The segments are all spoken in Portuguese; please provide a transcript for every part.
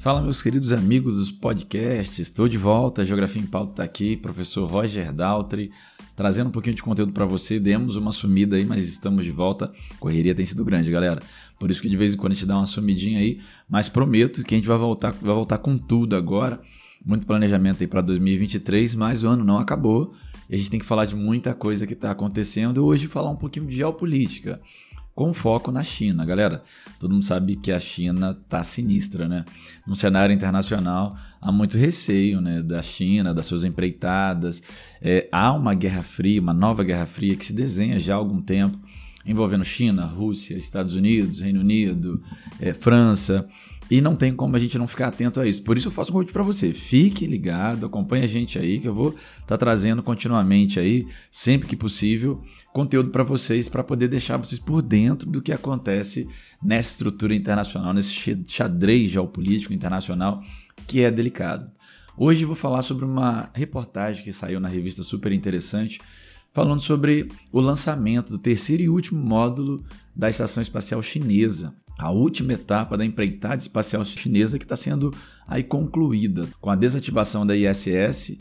Fala, meus queridos amigos dos podcasts, estou de volta, a Geografia em Pauta está aqui, professor Roger Daltri, trazendo um pouquinho de conteúdo para você. Demos uma sumida aí, mas estamos de volta. Correria tem sido grande, galera. Por isso que de vez em quando a gente dá uma sumidinha aí, mas prometo que a gente vai voltar, vai voltar com tudo agora. Muito planejamento aí para 2023, mas o ano não acabou e a gente tem que falar de muita coisa que está acontecendo. Hoje falar um pouquinho de geopolítica com foco na China, galera. Todo mundo sabe que a China tá sinistra, né? No cenário internacional há muito receio, né, da China, das suas empreitadas. É, há uma guerra fria, uma nova guerra fria que se desenha já há algum tempo envolvendo China, Rússia, Estados Unidos, Reino Unido, é, França. E não tem como a gente não ficar atento a isso. Por isso eu faço um convite para você. Fique ligado, acompanhe a gente aí, que eu vou estar tá trazendo continuamente aí, sempre que possível, conteúdo para vocês, para poder deixar vocês por dentro do que acontece nessa estrutura internacional, nesse xadrez geopolítico internacional que é delicado. Hoje vou falar sobre uma reportagem que saiu na revista super interessante, falando sobre o lançamento do terceiro e último módulo da Estação Espacial Chinesa, a última etapa da empreitada espacial chinesa que está sendo aí concluída. Com a desativação da ISS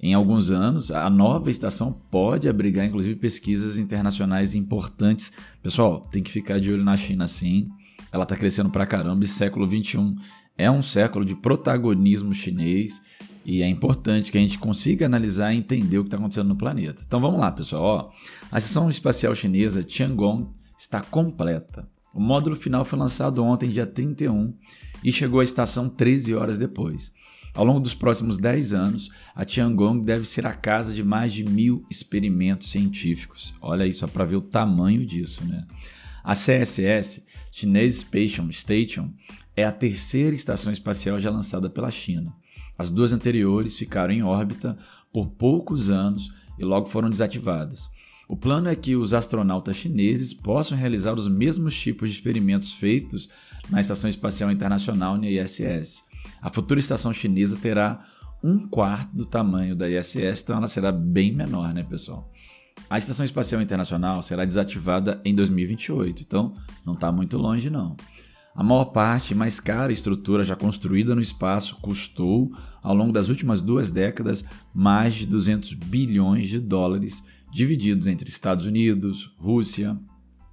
em alguns anos, a nova estação pode abrigar inclusive pesquisas internacionais importantes. Pessoal, tem que ficar de olho na China sim. Ela está crescendo pra caramba. Esse século 21 é um século de protagonismo chinês e é importante que a gente consiga analisar e entender o que está acontecendo no planeta. Então vamos lá, pessoal. Ó, a estação espacial chinesa Tiangong está completa. O módulo final foi lançado ontem, dia 31, e chegou à estação 13 horas depois. Ao longo dos próximos 10 anos, a Tiangong deve ser a casa de mais de mil experimentos científicos. Olha aí, só para ver o tamanho disso, né? A CSS, Chinese Space Station, é a terceira estação espacial já lançada pela China. As duas anteriores ficaram em órbita por poucos anos e logo foram desativadas. O plano é que os astronautas chineses possam realizar os mesmos tipos de experimentos feitos na Estação Espacial Internacional na ISS. A futura estação chinesa terá um quarto do tamanho da ISS, então ela será bem menor, né, pessoal? A Estação Espacial Internacional será desativada em 2028, então não está muito longe, não. A maior parte mais cara estrutura já construída no espaço custou, ao longo das últimas duas décadas, mais de 200 bilhões de dólares divididos entre Estados Unidos, Rússia,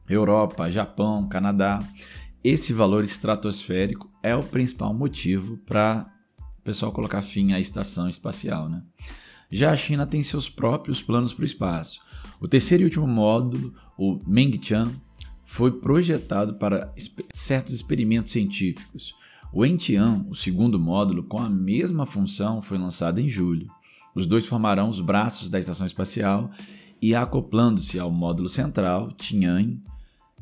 Europa, Japão, Canadá. Esse valor estratosférico é o principal motivo para o pessoal colocar fim à estação espacial. Né? Já a China tem seus próprios planos para o espaço. O terceiro e último módulo, o Mengtian, foi projetado para certos experimentos científicos. O Entian, o segundo módulo, com a mesma função, foi lançado em julho. Os dois formarão os braços da estação espacial e acoplando-se ao módulo central, Tianhe,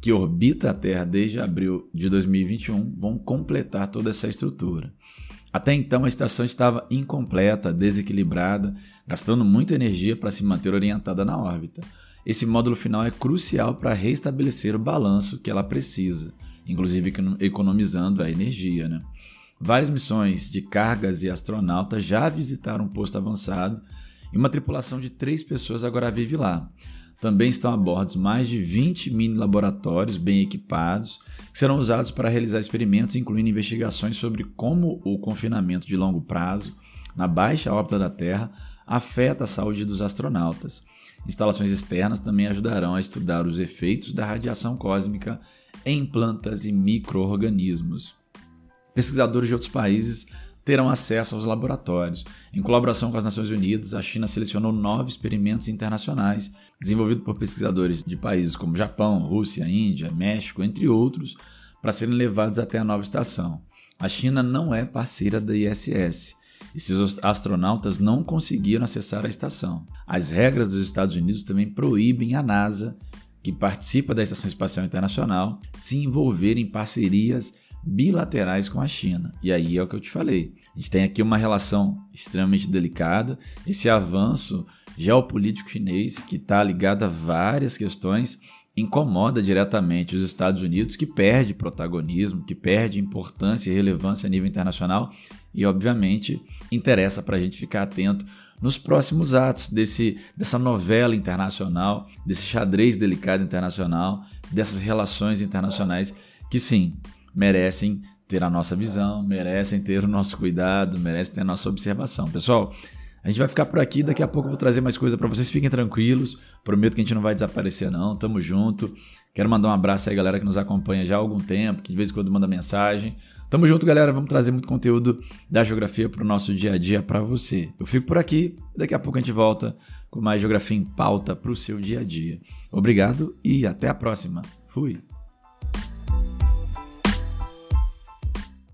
que orbita a Terra desde abril de 2021, vão completar toda essa estrutura. Até então, a estação estava incompleta, desequilibrada, gastando muita energia para se manter orientada na órbita. Esse módulo final é crucial para restabelecer o balanço que ela precisa, inclusive economizando a energia. Né? Várias missões de cargas e astronautas já visitaram o posto avançado e uma tripulação de três pessoas agora vive lá. Também estão a bordo mais de 20 mini laboratórios bem equipados, que serão usados para realizar experimentos, incluindo investigações sobre como o confinamento de longo prazo na baixa órbita da Terra afeta a saúde dos astronautas. Instalações externas também ajudarão a estudar os efeitos da radiação cósmica em plantas e microorganismos. Pesquisadores de outros países terão acesso aos laboratórios. Em colaboração com as Nações Unidas, a China selecionou nove experimentos internacionais desenvolvidos por pesquisadores de países como Japão, Rússia, Índia, México, entre outros, para serem levados até a nova estação. A China não é parceira da ISS e seus astronautas não conseguiram acessar a estação. As regras dos Estados Unidos também proíbem a NASA, que participa da Estação Espacial Internacional, se envolver em parcerias bilaterais com a China. E aí é o que eu te falei. A gente tem aqui uma relação extremamente delicada, esse avanço geopolítico chinês que está ligado a várias questões incomoda diretamente os Estados Unidos, que perde protagonismo, que perde importância e relevância a nível internacional e, obviamente, interessa para a gente ficar atento nos próximos atos desse, dessa novela internacional, desse xadrez delicado internacional, dessas relações internacionais que, sim, merecem ter a nossa visão, merecem ter o nosso cuidado, merecem ter a nossa observação. Pessoal, a gente vai ficar por aqui, daqui a pouco eu vou trazer mais coisa para vocês, fiquem tranquilos. Prometo que a gente não vai desaparecer não, tamo junto. Quero mandar um abraço aí galera que nos acompanha já há algum tempo, que de vez em quando manda mensagem. Tamo junto, galera, vamos trazer muito conteúdo da geografia para o nosso dia a dia para você. Eu fico por aqui, daqui a pouco a gente volta com mais geografia em pauta para o seu dia a dia. Obrigado e até a próxima. Fui.